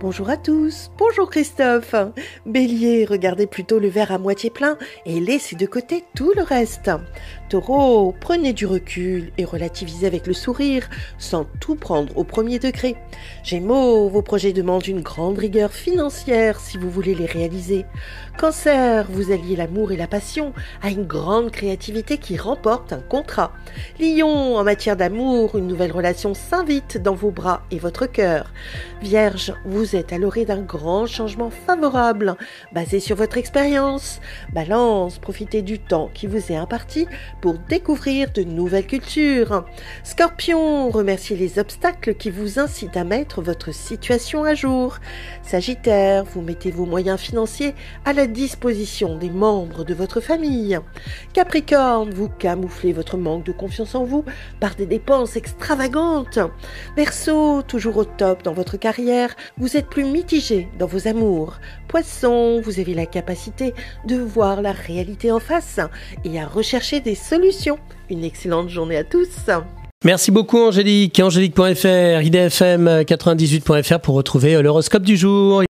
Bonjour à tous, bonjour Christophe. Bélier, regardez plutôt le verre à moitié plein et laissez de côté tout le reste. Taureau, prenez du recul et relativisez avec le sourire sans tout prendre au premier degré. Gémeaux, vos projets demandent une grande rigueur financière si vous voulez les réaliser. Cancer, vous alliez l'amour et la passion à une grande créativité qui remporte un contrat. Lion, en matière d'amour, une nouvelle relation s'invite dans vos bras et votre cœur. Vierge, vous vous êtes à l'orée d'un grand changement favorable, basé sur votre expérience. Balance, profitez du temps qui vous est imparti pour découvrir de nouvelles cultures. Scorpion, remerciez les obstacles qui vous incitent à mettre votre situation à jour. Sagittaire, vous mettez vos moyens financiers à la disposition des membres de votre famille. Capricorne, vous camouflez votre manque de confiance en vous par des dépenses extravagantes. Verseau, toujours au top dans votre carrière, vous êtes plus mitigé dans vos amours. Poisson, vous avez la capacité de voir la réalité en face et à rechercher des solutions. Une excellente journée à tous. Merci beaucoup Angélique, angélique.fr, idfm98.fr pour retrouver l'horoscope du jour.